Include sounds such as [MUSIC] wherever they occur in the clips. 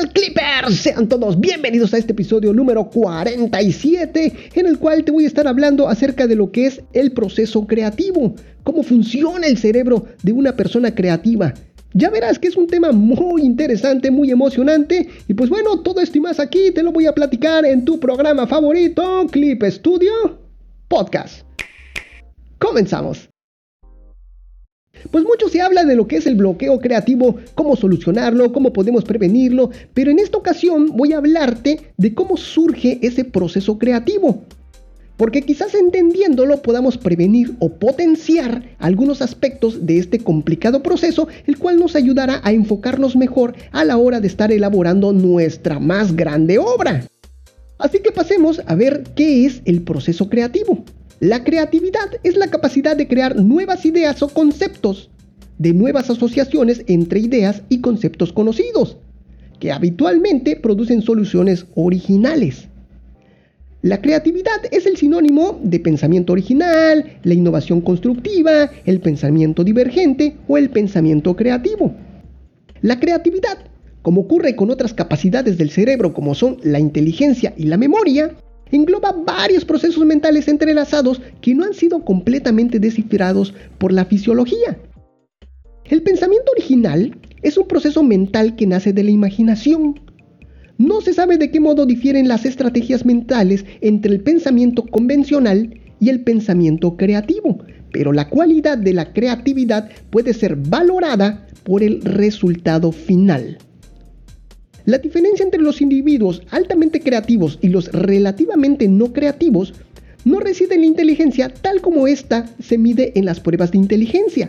tal Clippers? Sean todos bienvenidos a este episodio número 47 en el cual te voy a estar hablando acerca de lo que es el proceso creativo, cómo funciona el cerebro de una persona creativa. Ya verás que es un tema muy interesante, muy emocionante y pues bueno, todo esto y más aquí te lo voy a platicar en tu programa favorito, Clip Studio Podcast. Comenzamos. Pues mucho se habla de lo que es el bloqueo creativo, cómo solucionarlo, cómo podemos prevenirlo, pero en esta ocasión voy a hablarte de cómo surge ese proceso creativo. Porque quizás entendiéndolo podamos prevenir o potenciar algunos aspectos de este complicado proceso, el cual nos ayudará a enfocarnos mejor a la hora de estar elaborando nuestra más grande obra. Así que pasemos a ver qué es el proceso creativo. La creatividad es la capacidad de crear nuevas ideas o conceptos, de nuevas asociaciones entre ideas y conceptos conocidos, que habitualmente producen soluciones originales. La creatividad es el sinónimo de pensamiento original, la innovación constructiva, el pensamiento divergente o el pensamiento creativo. La creatividad, como ocurre con otras capacidades del cerebro como son la inteligencia y la memoria, engloba varios procesos mentales entrelazados que no han sido completamente descifrados por la fisiología. El pensamiento original es un proceso mental que nace de la imaginación. No se sabe de qué modo difieren las estrategias mentales entre el pensamiento convencional y el pensamiento creativo, pero la cualidad de la creatividad puede ser valorada por el resultado final. La diferencia entre los individuos altamente creativos y los relativamente no creativos no reside en la inteligencia tal como ésta se mide en las pruebas de inteligencia.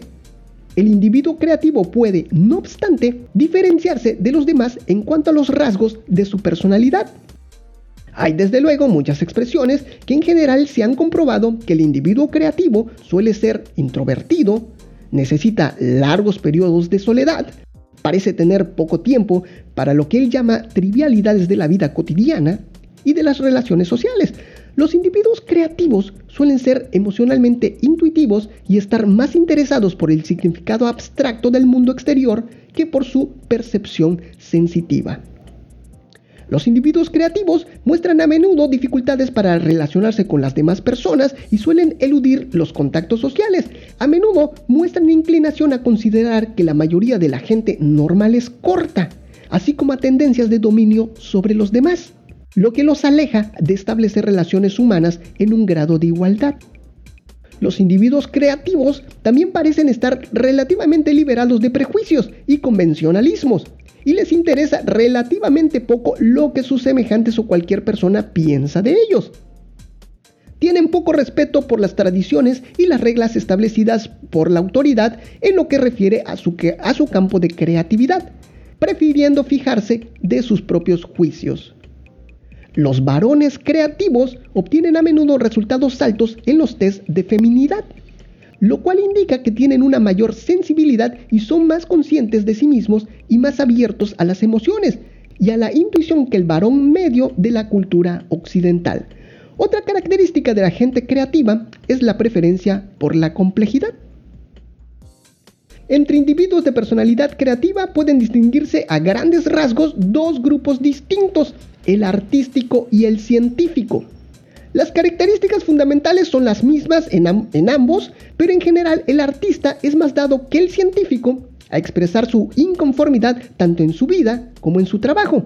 El individuo creativo puede, no obstante, diferenciarse de los demás en cuanto a los rasgos de su personalidad. Hay desde luego muchas expresiones que en general se han comprobado que el individuo creativo suele ser introvertido, necesita largos periodos de soledad, parece tener poco tiempo para lo que él llama trivialidades de la vida cotidiana y de las relaciones sociales. Los individuos creativos suelen ser emocionalmente intuitivos y estar más interesados por el significado abstracto del mundo exterior que por su percepción sensitiva. Los individuos creativos muestran a menudo dificultades para relacionarse con las demás personas y suelen eludir los contactos sociales. A menudo muestran inclinación a considerar que la mayoría de la gente normal es corta, así como a tendencias de dominio sobre los demás, lo que los aleja de establecer relaciones humanas en un grado de igualdad. Los individuos creativos también parecen estar relativamente liberados de prejuicios y convencionalismos, y les interesa relativamente poco lo que sus semejantes o cualquier persona piensa de ellos. Tienen poco respeto por las tradiciones y las reglas establecidas por la autoridad en lo que refiere a su, campo de creatividad, prefiriendo fijarse de sus propios juicios. Los varones creativos obtienen a menudo resultados altos en los test de feminidad lo cual indica que tienen una mayor sensibilidad y son más conscientes de sí mismos y más abiertos a las emociones y a la intuición que el varón medio de la cultura occidental. Otra característica de la gente creativa es la preferencia por la complejidad. Entre individuos de personalidad creativa pueden distinguirse a grandes rasgos dos grupos distintos, el artístico y el científico. Las características fundamentales son las mismas en, ambos, pero en general el artista es más dado que el científico a expresar su inconformidad tanto en su vida como en su trabajo.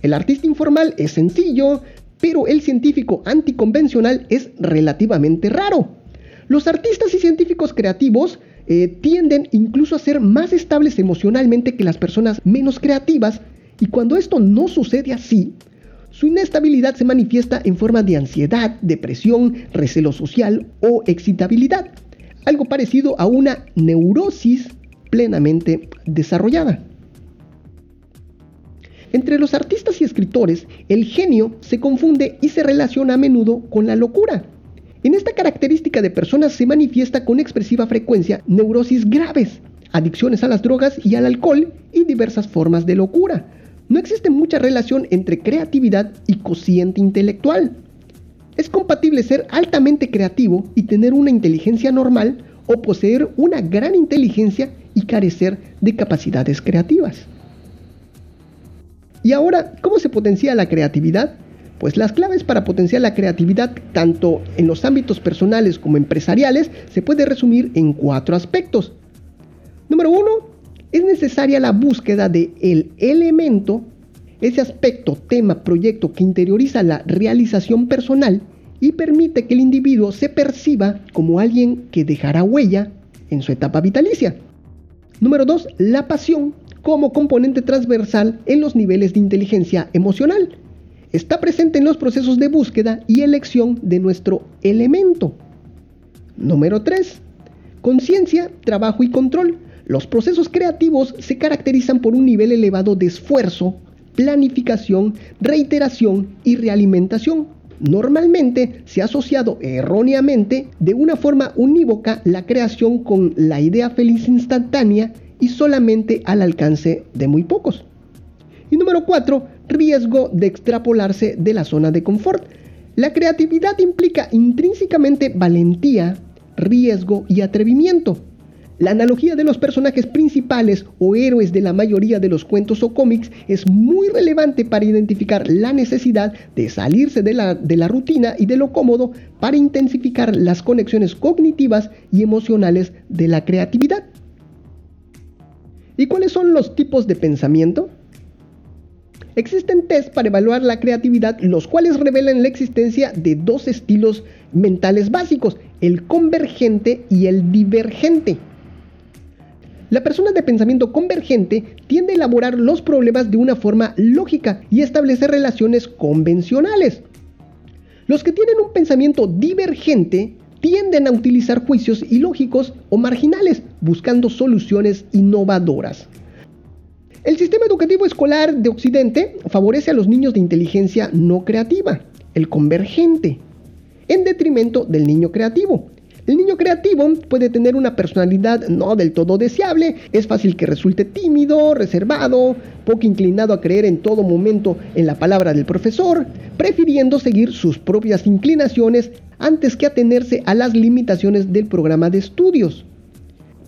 El artista informal es sencillo, pero el científico anticonvencional es relativamente raro. Los artistas y científicos creativos eh, tienden incluso a ser más estables emocionalmente que las personas menos creativas, y cuando esto no sucede así, su inestabilidad se manifiesta en forma de ansiedad, depresión, recelo social o excitabilidad, algo parecido a una neurosis plenamente desarrollada. Entre los artistas y escritores, el genio se confunde y se relaciona a menudo con la locura. En esta característica de personas se manifiesta con expresiva frecuencia neurosis graves, adicciones a las drogas y al alcohol y diversas formas de locura, no existe mucha relación entre creatividad y cociente intelectual. Es compatible ser altamente creativo y tener una inteligencia normal o poseer una gran inteligencia y carecer de capacidades creativas. Y ahora, ¿cómo se potencia la creatividad? Pues las claves para potenciar la creatividad tanto en los ámbitos personales como empresariales se puede resumir en cuatro aspectos. Número uno, es necesaria la búsqueda de el elemento, ese aspecto, tema, proyecto que interioriza la realización personal y permite que el individuo se perciba como alguien que dejará huella en su etapa vitalicia. Número 2. La pasión como componente transversal en los niveles de inteligencia emocional. Está presente en los procesos de búsqueda y elección de nuestro elemento. Número 3. Conciencia, trabajo y control. Los procesos creativos se caracterizan por un nivel elevado de esfuerzo, planificación, reiteración y realimentación Normalmente se ha asociado erróneamente de una forma unívoca la creación con la idea feliz instantánea y solamente al alcance de muy pocos. Y número 4, riesgo de extrapolarse de la zona de confort. La creatividad implica intrínsecamente valentía, riesgo y atrevimiento. La analogía de los personajes principales o héroes de la mayoría de los cuentos o cómics es muy relevante para identificar la necesidad de salirse de la, de la rutina y de lo cómodo para intensificar las conexiones cognitivas y emocionales de la creatividad. ¿Y cuáles son los tipos de pensamiento? Existen test para evaluar la creatividad, los cuales revelan la existencia de dos estilos mentales básicos, el convergente y el divergente. La persona de pensamiento convergente tiende a elaborar los problemas de una forma lógica y establecer relaciones convencionales. Los que tienen un pensamiento divergente tienden a utilizar juicios ilógicos o marginales, buscando soluciones innovadoras. El sistema educativo escolar de Occidente favorece a los niños de inteligencia no creativa, el convergente, en detrimento del niño creativo, el niño creativo puede tener una personalidad no del todo deseable, es fácil que resulte tímido, reservado, poco inclinado a creer en todo momento en la palabra del profesor, prefiriendo seguir sus propias inclinaciones antes que atenerse a las limitaciones del programa de estudios.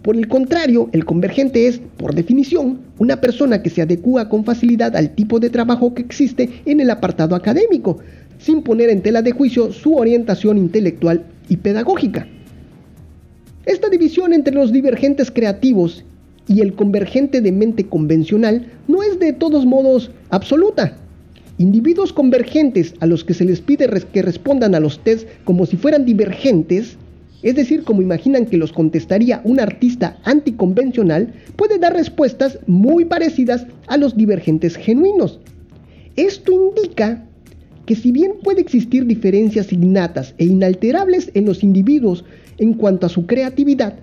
Por el contrario, el convergente es, por definición, una persona que se adecua con facilidad al tipo de trabajo que existe en el apartado académico, sin poner en tela de juicio su orientación intelectual y pedagógica. Esta división entre los divergentes creativos y el convergente de mente convencional no es de todos modos absoluta. Individuos convergentes a los que se les pide que respondan a los tests como si fueran divergentes, es decir, como imaginan que los contestaría un artista anticonvencional, puede dar respuestas muy parecidas a los divergentes genuinos. Esto indica que si bien puede existir diferencias innatas e inalterables en los individuos en cuanto a su creatividad,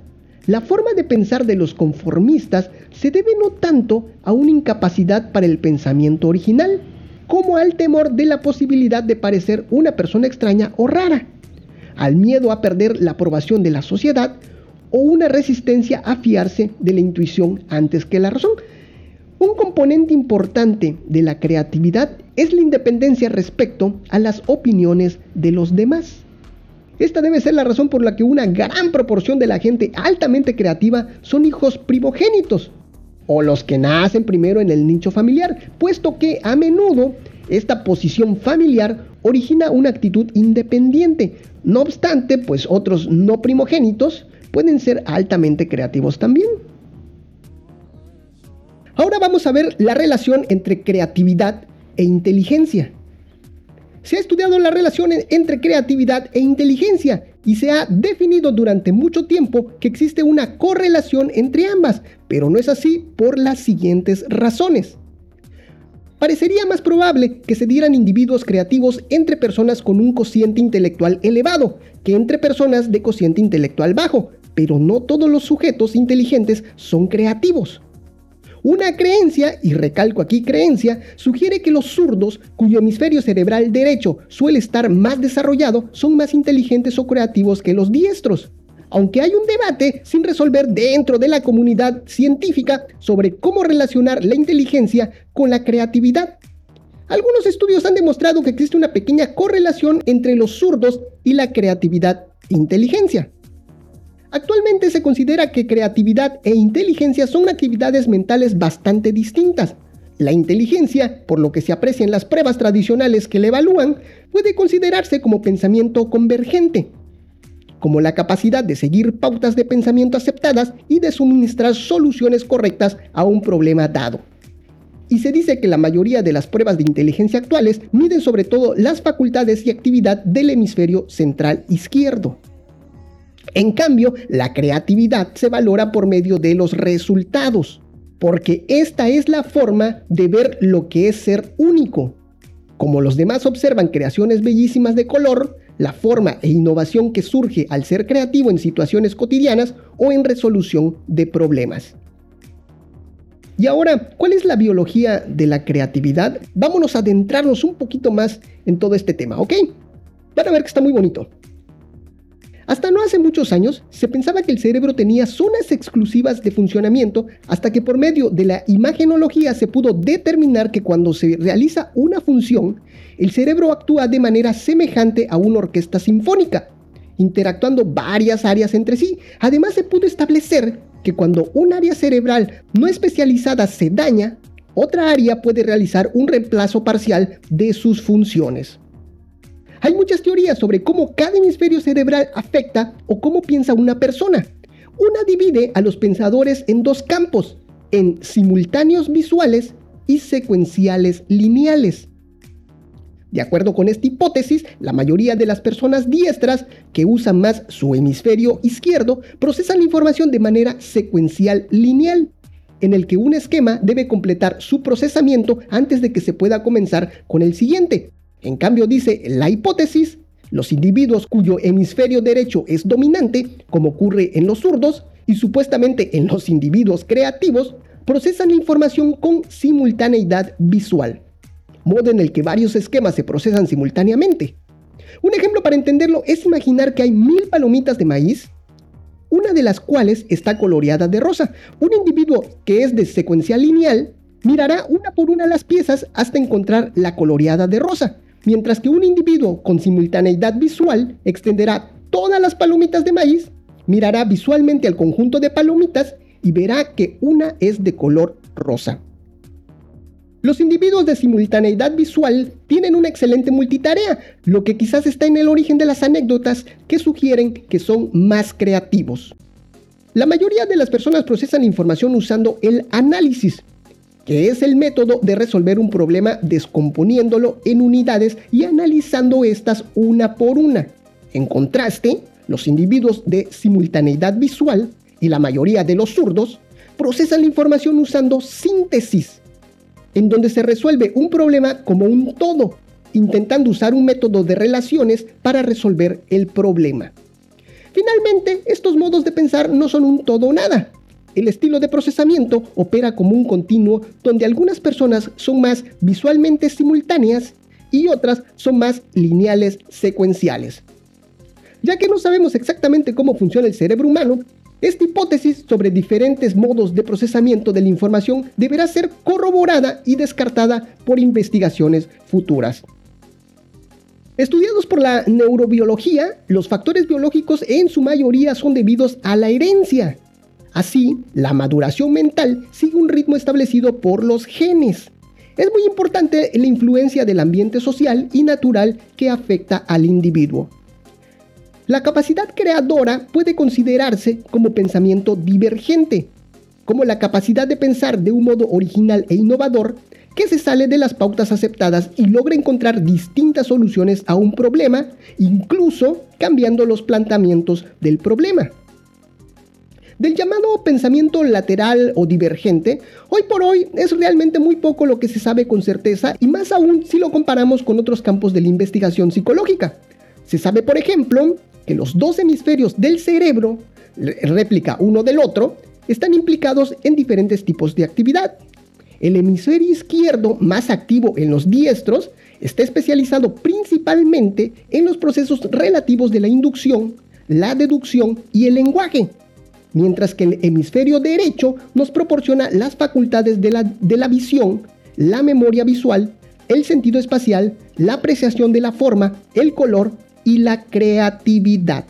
la forma de pensar de los conformistas se debe no tanto a una incapacidad para el pensamiento original, como al temor de la posibilidad de parecer una persona extraña o rara, al miedo a perder la aprobación de la sociedad o una resistencia a fiarse de la intuición antes que la razón. Un componente importante de la creatividad es la independencia respecto a las opiniones de los demás. Esta debe ser la razón por la que una gran proporción de la gente altamente creativa son hijos primogénitos, o los que nacen primero en el nicho familiar, puesto que a menudo esta posición familiar origina una actitud independiente. No obstante, pues otros no primogénitos pueden ser altamente creativos también. Ahora vamos a ver la relación entre creatividad e inteligencia. Se ha estudiado la relación entre creatividad e inteligencia y se ha definido durante mucho tiempo que existe una correlación entre ambas, pero no es así por las siguientes razones. Parecería más probable que se dieran individuos creativos entre personas con un cociente intelectual elevado que entre personas de cociente intelectual bajo, pero no todos los sujetos inteligentes son creativos. Una creencia, y recalco aquí creencia, sugiere que los zurdos, cuyo hemisferio cerebral derecho suele estar más desarrollado, son más inteligentes o creativos que los diestros. Aunque hay un debate sin resolver dentro de la comunidad científica sobre cómo relacionar la inteligencia con la creatividad. Algunos estudios han demostrado que existe una pequeña correlación entre los zurdos y la creatividad e inteligencia. Actualmente se considera que creatividad e inteligencia son actividades mentales bastante distintas. La inteligencia, por lo que se aprecia en las pruebas tradicionales que le evalúan, puede considerarse como pensamiento convergente, como la capacidad de seguir pautas de pensamiento aceptadas y de suministrar soluciones correctas a un problema dado. Y se dice que la mayoría de las pruebas de inteligencia actuales miden sobre todo las facultades y actividad del hemisferio central izquierdo. En cambio, la creatividad se valora por medio de los resultados, porque esta es la forma de ver lo que es ser único. Como los demás observan creaciones bellísimas de color, la forma e innovación que surge al ser creativo en situaciones cotidianas o en resolución de problemas. Y ahora, ¿cuál es la biología de la creatividad? Vámonos a adentrarnos un poquito más en todo este tema, ¿ok? Van a ver que está muy bonito. Hasta no hace muchos años se pensaba que el cerebro tenía zonas exclusivas de funcionamiento hasta que por medio de la imagenología se pudo determinar que cuando se realiza una función, el cerebro actúa de manera semejante a una orquesta sinfónica, interactuando varias áreas entre sí. Además se pudo establecer que cuando un área cerebral no especializada se daña, otra área puede realizar un reemplazo parcial de sus funciones. Hay muchas teorías sobre cómo cada hemisferio cerebral afecta o cómo piensa una persona. Una divide a los pensadores en dos campos, en simultáneos visuales y secuenciales lineales. De acuerdo con esta hipótesis, la mayoría de las personas diestras que usan más su hemisferio izquierdo procesan la información de manera secuencial lineal, en el que un esquema debe completar su procesamiento antes de que se pueda comenzar con el siguiente. En cambio, dice la hipótesis, los individuos cuyo hemisferio derecho es dominante, como ocurre en los zurdos, y supuestamente en los individuos creativos, procesan la información con simultaneidad visual, modo en el que varios esquemas se procesan simultáneamente. Un ejemplo para entenderlo es imaginar que hay mil palomitas de maíz, una de las cuales está coloreada de rosa. Un individuo que es de secuencial lineal mirará una por una las piezas hasta encontrar la coloreada de rosa mientras que un individuo con simultaneidad visual extenderá todas las palomitas de maíz, mirará visualmente al conjunto de palomitas y verá que una es de color rosa. Los individuos de simultaneidad visual tienen una excelente multitarea, lo que quizás está en el origen de las anécdotas que sugieren que son más creativos. La mayoría de las personas procesan información usando el análisis, que es el método de resolver un problema descomponiéndolo en unidades y analizando estas una por una. En contraste, los individuos de simultaneidad visual y la mayoría de los zurdos procesan la información usando síntesis, en donde se resuelve un problema como un todo, intentando usar un método de relaciones para resolver el problema. Finalmente, estos modos de pensar no son un todo o nada, el estilo de procesamiento opera como un continuo donde algunas personas son más visualmente simultáneas y otras son más lineales secuenciales. Ya que no sabemos exactamente cómo funciona el cerebro humano, esta hipótesis sobre diferentes modos de procesamiento de la información deberá ser corroborada y descartada por investigaciones futuras. Estudiados por la neurobiología, los factores biológicos en su mayoría son debidos a la herencia, Así, la maduración mental sigue un ritmo establecido por los genes. Es muy importante la influencia del ambiente social y natural que afecta al individuo. La capacidad creadora puede considerarse como pensamiento divergente, como la capacidad de pensar de un modo original e innovador que se sale de las pautas aceptadas y logra encontrar distintas soluciones a un problema, incluso cambiando los planteamientos del problema. Del llamado pensamiento lateral o divergente, hoy por hoy es realmente muy poco lo que se sabe con certeza y más aún si lo comparamos con otros campos de la investigación psicológica. Se sabe, por ejemplo, que los dos hemisferios del cerebro, réplica uno del otro, están implicados en diferentes tipos de actividad. El hemisferio izquierdo, más activo en los diestros, está especializado principalmente en los procesos relativos de la inducción, la deducción y el lenguaje, mientras que el hemisferio derecho nos proporciona las facultades de la, de la visión, la memoria visual, el sentido espacial, la apreciación de la forma, el color y la creatividad.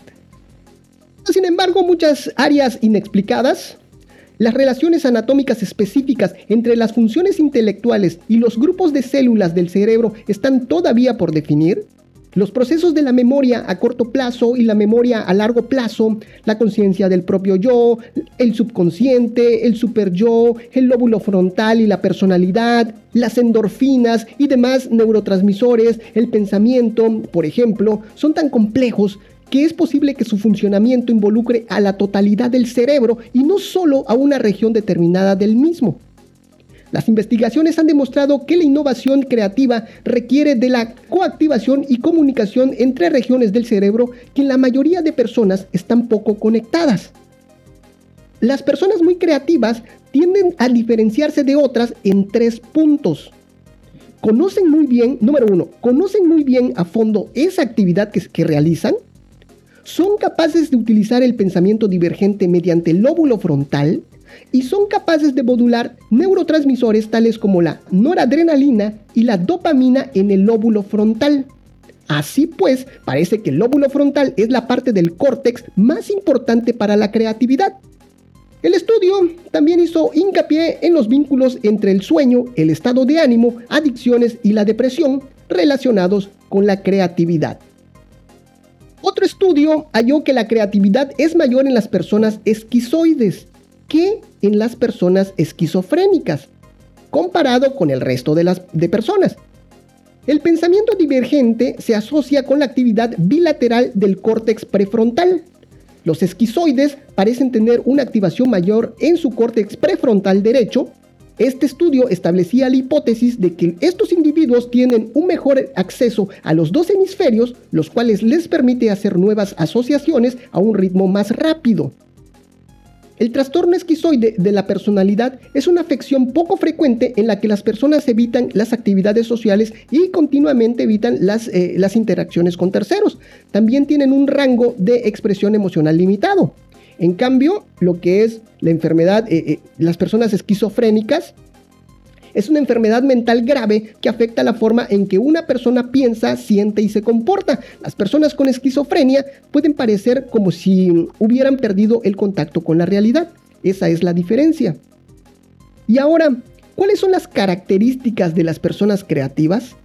Sin embargo, muchas áreas inexplicadas las relaciones anatómicas específicas entre las funciones intelectuales y los grupos de células del cerebro están todavía por definir? Los procesos de la memoria a corto plazo y la memoria a largo plazo, la conciencia del propio yo, el subconsciente, el super yo, el lóbulo frontal y la personalidad, las endorfinas y demás neurotransmisores, el pensamiento, por ejemplo, son tan complejos que es posible que su funcionamiento involucre a la totalidad del cerebro y no solo a una región determinada del mismo. Las investigaciones han demostrado que la innovación creativa requiere de la coactivación y comunicación entre regiones del cerebro que en la mayoría de personas están poco conectadas. Las personas muy creativas tienden a diferenciarse de otras en tres puntos. Conocen muy bien, número uno, conocen muy bien a fondo esa actividad que, realizan son capaces de utilizar el pensamiento divergente mediante el lóbulo frontal y son capaces de modular neurotransmisores tales como la noradrenalina y la dopamina en el lóbulo frontal. Así pues, parece que el lóbulo frontal es la parte del córtex más importante para la creatividad. El estudio también hizo hincapié en los vínculos entre el sueño, el estado de ánimo, adicciones y la depresión relacionados con la creatividad. Otro estudio halló que la creatividad es mayor en las personas esquizoides que en las personas esquizofrénicas, comparado con el resto de las de personas. El pensamiento divergente se asocia con la actividad bilateral del córtex prefrontal. Los esquizoides parecen tener una activación mayor en su córtex prefrontal derecho este estudio establecía la hipótesis de que estos individuos tienen un mejor acceso a los dos hemisferios, los cuales les permite hacer nuevas asociaciones a un ritmo más rápido. El trastorno esquizoide de la personalidad es una afección poco frecuente en la que las personas evitan las actividades sociales y continuamente evitan las, eh, las interacciones con terceros. También tienen un rango de expresión emocional limitado. En cambio, lo que es la enfermedad, eh, eh, las personas esquizofrénicas, es una enfermedad mental grave que afecta la forma en que una persona piensa, siente y se comporta. Las personas con esquizofrenia pueden parecer como si hubieran perdido el contacto con la realidad. Esa es la diferencia. Y ahora, ¿cuáles son las características de las personas creativas?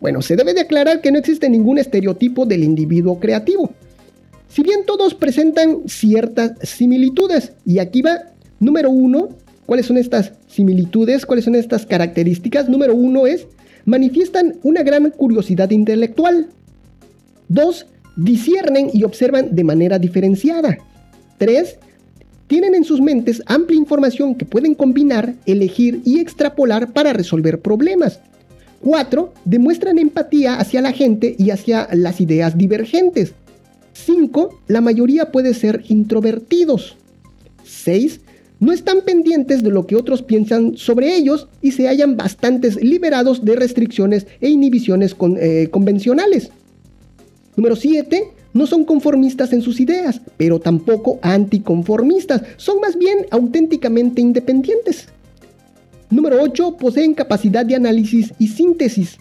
Bueno, se debe de aclarar que no existe ningún estereotipo del individuo creativo. Si bien todos presentan ciertas similitudes, y aquí va, número uno, ¿cuáles son estas similitudes? ¿Cuáles son estas características? Número uno es, manifiestan una gran curiosidad intelectual. Dos, disciernen y observan de manera diferenciada. Tres, tienen en sus mentes amplia información que pueden combinar, elegir y extrapolar para resolver problemas. 4. Demuestran empatía hacia la gente y hacia las ideas divergentes. 5. La mayoría puede ser introvertidos. 6. No están pendientes de lo que otros piensan sobre ellos y se hallan bastantes liberados de restricciones e inhibiciones eh, convencionales. Número 7. No son conformistas en sus ideas, pero tampoco anticonformistas. Son más bien auténticamente independientes. Número 8. Poseen capacidad de análisis y síntesis.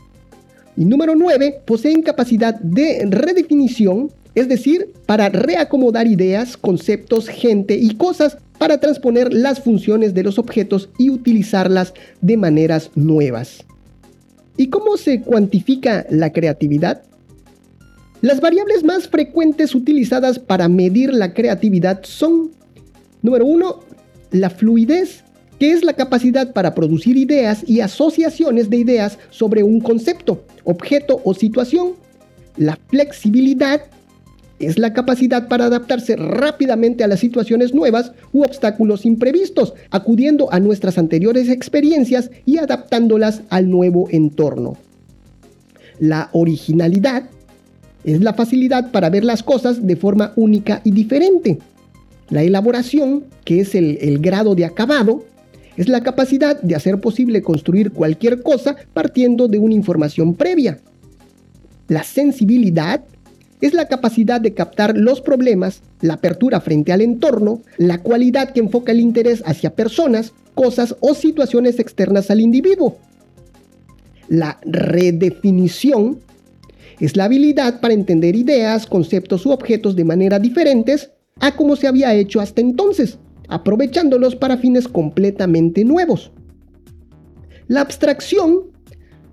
Y número 9. Poseen capacidad de redefinición es decir, para reacomodar ideas, conceptos, gente y cosas para transponer las funciones de los objetos y utilizarlas de maneras nuevas. ¿Y cómo se cuantifica la creatividad? Las variables más frecuentes utilizadas para medir la creatividad son, número uno, la fluidez, que es la capacidad para producir ideas y asociaciones de ideas sobre un concepto, objeto o situación. La flexibilidad, es la capacidad para adaptarse rápidamente a las situaciones nuevas u obstáculos imprevistos, acudiendo a nuestras anteriores experiencias y adaptándolas al nuevo entorno. La originalidad es la facilidad para ver las cosas de forma única y diferente. La elaboración, que es el, grado de acabado, es la capacidad de hacer posible construir cualquier cosa partiendo de una información previa. La sensibilidad es la capacidad de captar los problemas, la apertura frente al entorno, la cualidad que enfoca el interés hacia personas, cosas o situaciones externas al individuo. La redefinición es la habilidad para entender ideas, conceptos u objetos de manera diferentes a como se había hecho hasta entonces. aprovechándolos para fines completamente nuevos. La abstracción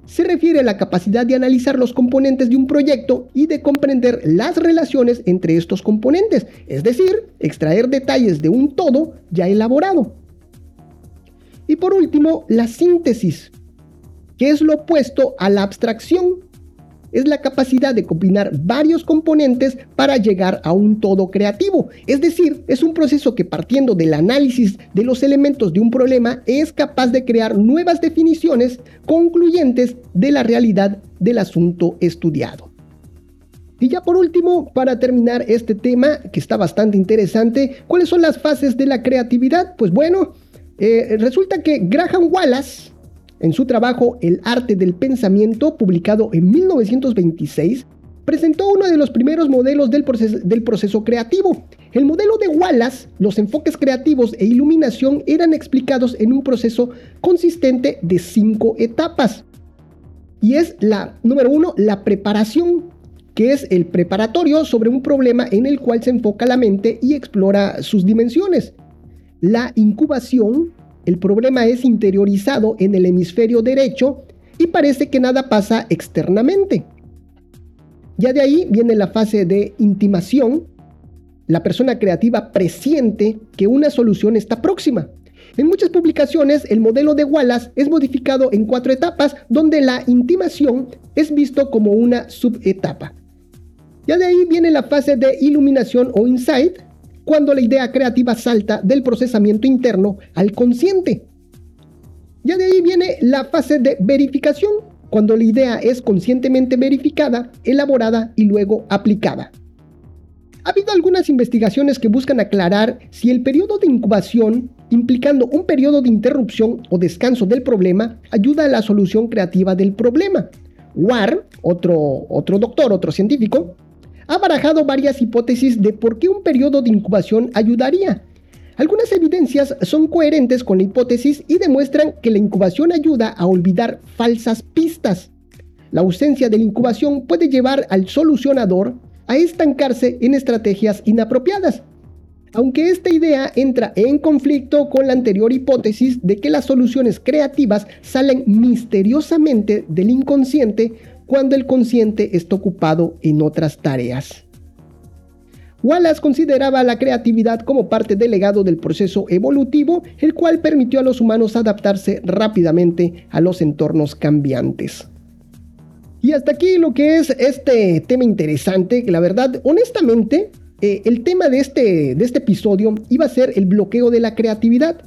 se refiere a la capacidad de analizar los componentes de un proyecto y de comprender las relaciones entre estos componentes, es decir, extraer detalles de un todo ya elaborado. Y por último, la síntesis, que es lo opuesto a la abstracción. Es la capacidad de combinar varios componentes para llegar a un todo creativo. Es decir, es un proceso que partiendo del análisis de los elementos de un problema es capaz de crear nuevas definiciones concluyentes de la realidad del asunto estudiado. Y ya por último, para terminar este tema que está bastante interesante, ¿cuáles son las fases de la creatividad? Pues bueno, eh, resulta que Graham Wallace, en su trabajo El arte del pensamiento, publicado en 1926, presentó uno de los primeros modelos del proceso, del proceso, creativo. El modelo de Wallace, los enfoques creativos e iluminación eran explicados en un proceso consistente de cinco etapas. Y es la, número uno, la preparación, que es el preparatorio sobre un problema en el cual se enfoca la mente y explora sus dimensiones. La incubación, el problema es interiorizado en el hemisferio derecho y parece que nada pasa externamente. Ya de ahí viene la fase de intimación. La persona creativa presiente que una solución está próxima. En muchas publicaciones, el modelo de Wallace es modificado en cuatro etapas, donde la intimación es visto como una subetapa. Ya de ahí viene la fase de iluminación o insight, cuando la idea creativa salta del procesamiento interno al consciente. Ya de ahí viene la fase de verificación, cuando la idea es conscientemente verificada, elaborada y luego aplicada. Ha habido algunas investigaciones que buscan aclarar si el periodo de incubación, implicando un periodo de interrupción o descanso del problema, ayuda a la solución creativa del problema. War, otro, otro doctor, otro científico, ha barajado varias hipótesis de por qué un periodo de incubación ayudaría. Algunas evidencias son coherentes con la hipótesis y demuestran que la incubación ayuda a olvidar falsas pistas. La ausencia de la incubación puede llevar al solucionador a estancarse en estrategias inapropiadas. Aunque esta idea entra en conflicto con la anterior hipótesis de que las soluciones creativas salen misteriosamente del inconsciente cuando el consciente está ocupado en otras tareas. Wallace consideraba la creatividad como parte del legado del proceso evolutivo, el cual permitió a los humanos adaptarse rápidamente a los entornos cambiantes. Y hasta aquí lo que es este tema interesante, la verdad, honestamente, eh, el tema de este, de este episodio iba a ser el bloqueo de la creatividad.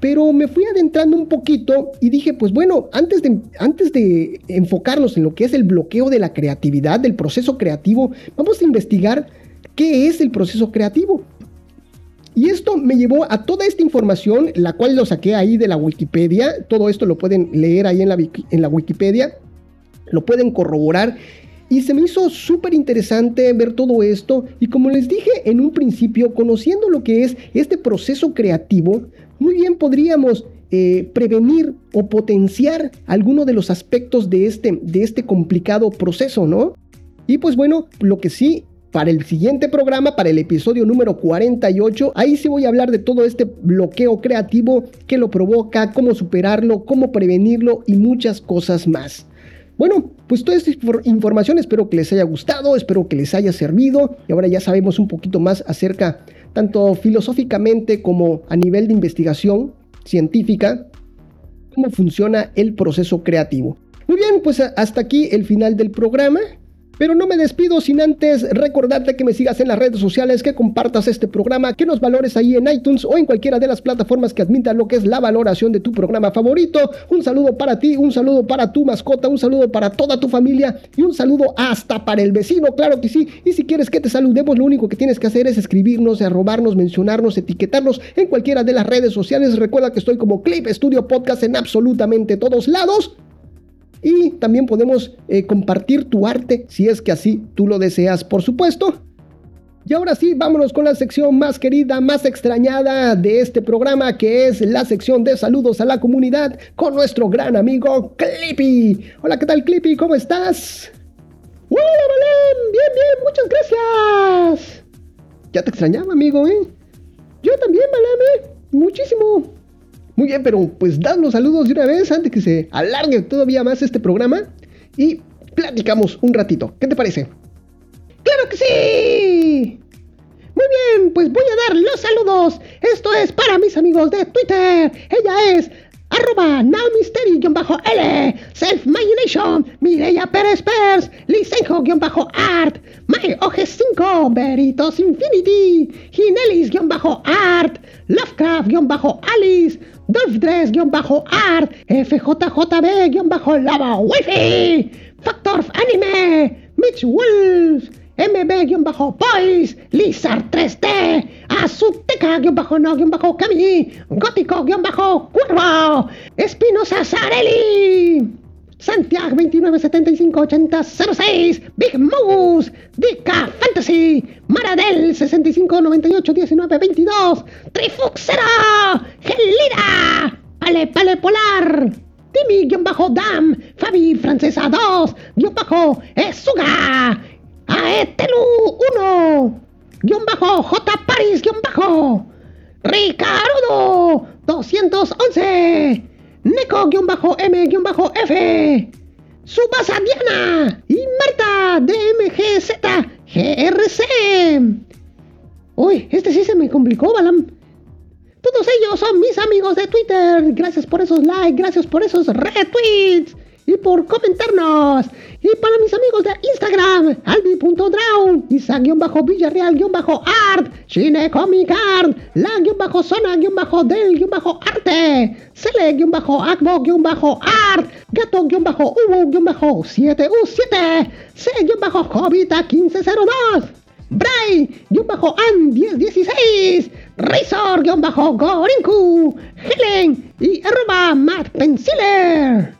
Pero me fui adentrando un poquito y dije, pues bueno, antes de, antes de enfocarnos en lo que es el bloqueo de la creatividad, del proceso creativo, vamos a investigar qué es el proceso creativo. Y esto me llevó a toda esta información, la cual lo saqué ahí de la Wikipedia. Todo esto lo pueden leer ahí en la, en la Wikipedia. Lo pueden corroborar. Y se me hizo súper interesante ver todo esto. Y como les dije en un principio, conociendo lo que es este proceso creativo, muy bien podríamos eh, prevenir o potenciar alguno de los aspectos de este, de este complicado proceso, ¿no? Y pues bueno, lo que sí, para el siguiente programa, para el episodio número 48, ahí sí voy a hablar de todo este bloqueo creativo que lo provoca, cómo superarlo, cómo prevenirlo y muchas cosas más. Bueno, pues toda esta información espero que les haya gustado, espero que les haya servido y ahora ya sabemos un poquito más acerca tanto filosóficamente como a nivel de investigación científica, cómo funciona el proceso creativo. Muy bien, pues hasta aquí el final del programa. Pero no me despido sin antes recordarte que me sigas en las redes sociales, que compartas este programa, que nos valores ahí en iTunes o en cualquiera de las plataformas que admitan lo que es la valoración de tu programa favorito. Un saludo para ti, un saludo para tu mascota, un saludo para toda tu familia y un saludo hasta para el vecino, claro que sí. Y si quieres que te saludemos, lo único que tienes que hacer es escribirnos, arrobarnos, mencionarnos, etiquetarnos en cualquiera de las redes sociales. Recuerda que estoy como Clip Studio Podcast en absolutamente todos lados y también podemos eh, compartir tu arte si es que así tú lo deseas, por supuesto. Y ahora sí, vámonos con la sección más querida, más extrañada de este programa, que es la sección de saludos a la comunidad con nuestro gran amigo Clippy. Hola, ¿qué tal Clippy? ¿Cómo estás? Hola, Belén. Bien, bien, muchas gracias. Ya te extrañaba, amigo, ¿eh? Yo también, Balame. Muchísimo. Bien, pero pues dad los saludos de una vez antes que se alargue todavía más este programa y platicamos un ratito. ¿Qué te parece? ¡Claro que sí! Muy bien, pues voy a dar los saludos. Esto es para mis amigos de Twitter. Ella es arroba nowmystery-l, self-imagination, Mireya Pérez Pers, Lisenjo-art, MyOG5, Veritos Infinity, Ginelis-art, Lovecraft-alice, Dolph3-art, FJJB-lava Wifi, Factor Anime, Mitch Wolf, MB-Boys, Lizard 3D, Azuteca-No-Cami, Gótico-Cuervo, Espinosa Sarelli, Santiago 29758006, Big Moose, Dica Fantasy, Maradel 65981922, Trifuxera, Gelida, Pale Pale Polar, Timmy-Dam, Fabi Francesa 2, bajo, Esuga, Aetelu 1, guion bajo, J. Paris, guion bajo, Ricardo 211, Neko, guion bajo, M, guion bajo, F, Subasa Diana y Marta DMGZ GRC. Uy, este sí se me complicó, Balam. Todos ellos son mis amigos de Twitter. Gracias por esos likes, gracias por esos retweets y por comentarnos. Y para mis amigos de Instagram, albi.drown, Isa-Villarreal-Art, Shine Comic Art, La-Zona-Del-Arte, Sele-Agbo-Art, Gato-Ubu-7U7, C-Jovita1502, Bray-An1016, Razor-Gorinku, Helen y arroba Matt Penciler.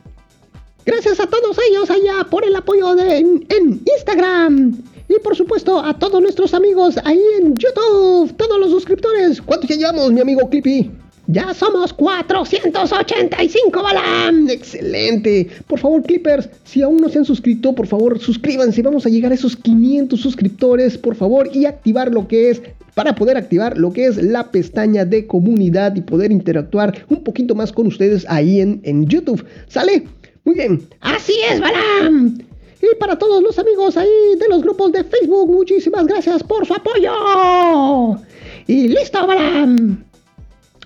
Gracias a todos ellos allá por el apoyo de, en, Instagram. Y por supuesto a todos nuestros amigos ahí en YouTube, todos los suscriptores. ¿Cuántos ya llevamos, mi amigo Clippy? Ya somos 485, Balam. Excelente. Por favor, Clippers, si aún no se han suscrito, por favor, suscríbanse. Vamos a llegar a esos 500 suscriptores, por favor, y activar lo que es para poder activar lo que es la pestaña de comunidad y poder interactuar un poquito más con ustedes ahí en, en YouTube. ¿Sale? Muy bien, así es, Balam. Y para todos los amigos ahí de los grupos de Facebook, muchísimas gracias por su apoyo. Y listo, Balam.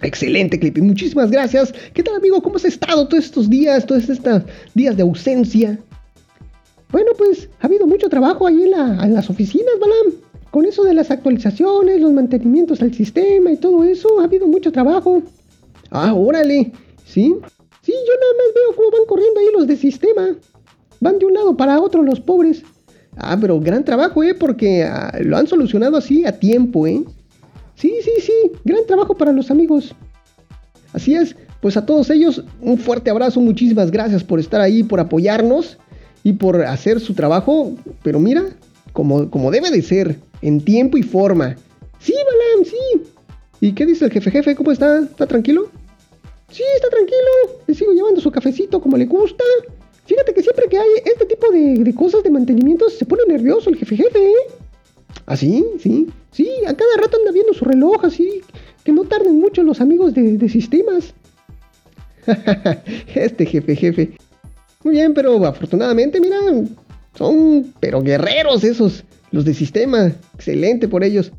Excelente, Clippy. Muchísimas gracias. ¿Qué tal, amigo? ¿Cómo has estado todos estos días, todos estos días de ausencia? Bueno, pues ha habido mucho trabajo ahí en, las oficinas, Balam. Con eso de las actualizaciones, los mantenimientos al sistema y todo eso, ha habido mucho trabajo. Ah, órale. ¿Sí? Sí, yo nada más veo cómo van corriendo ahí los de sistema. Van de un lado para otro los pobres. Ah, pero gran trabajo, ¿eh? Porque ah, lo han solucionado así a tiempo, ¿eh? Sí, sí, sí. Gran trabajo para los amigos. Así es. Pues a todos ellos, un fuerte abrazo. Muchísimas gracias por estar ahí, por apoyarnos y por hacer su trabajo. Pero mira, como, como debe de ser, en tiempo y forma. Sí, Balam, sí. ¿Y qué dice el jefe jefe? ¿Cómo está? ¿Está tranquilo? Sí, está tranquilo. Le sigo llevando su cafecito como le gusta. Fíjate que siempre que hay este tipo de, cosas de mantenimiento se pone nervioso el jefe jefe, ¿eh? ¿Ah, sí? Sí. Sí, a cada rato anda viendo su reloj, así. Que no tarden mucho los amigos de, de sistemas. [LAUGHS] este jefe jefe. Muy bien, pero afortunadamente, mira, son pero guerreros esos, los de sistema. Excelente por ellos.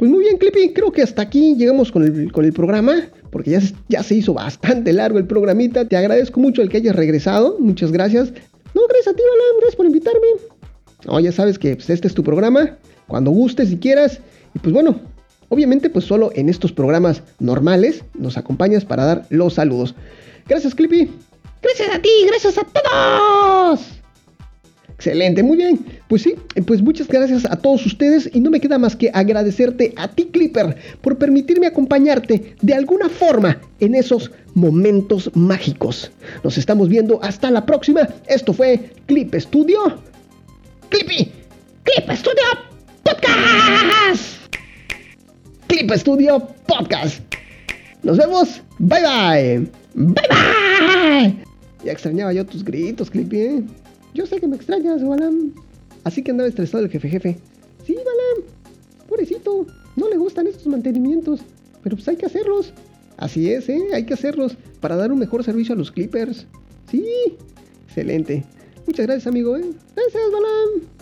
Pues muy bien, Clippy, creo que hasta aquí llegamos con el, con el programa porque ya, ya se hizo bastante largo el programita. Te agradezco mucho el que hayas regresado. Muchas gracias. No, gracias a ti, Alan. Gracias por invitarme. No, ya sabes que pues, este es tu programa. Cuando gustes y quieras. Y pues bueno, obviamente pues solo en estos programas normales nos acompañas para dar los saludos. Gracias, Clippy. Gracias a ti, gracias a todos. Excelente, muy bien. Pues sí, pues muchas gracias a todos ustedes y no me queda más que agradecerte a ti Clipper por permitirme acompañarte de alguna forma en esos momentos mágicos. Nos estamos viendo hasta la próxima. Esto fue Clip Studio. Clippy. Clip Studio Podcast. Clip Studio Podcast. Nos vemos. Bye bye. Bye bye. Ya extrañaba yo tus gritos, Clippy. ¿eh? Yo sé que me extrañas, Balam. Así que andaba estresado el jefe jefe. Sí, Balam. Pobrecito. No le gustan estos mantenimientos. pero pues hay que hacerlos. Así es, ¿eh? Hay que hacerlos para dar un mejor servicio a los Clippers. Sí, excelente. Muchas gracias, amigo, ¿eh? Gracias, Balam.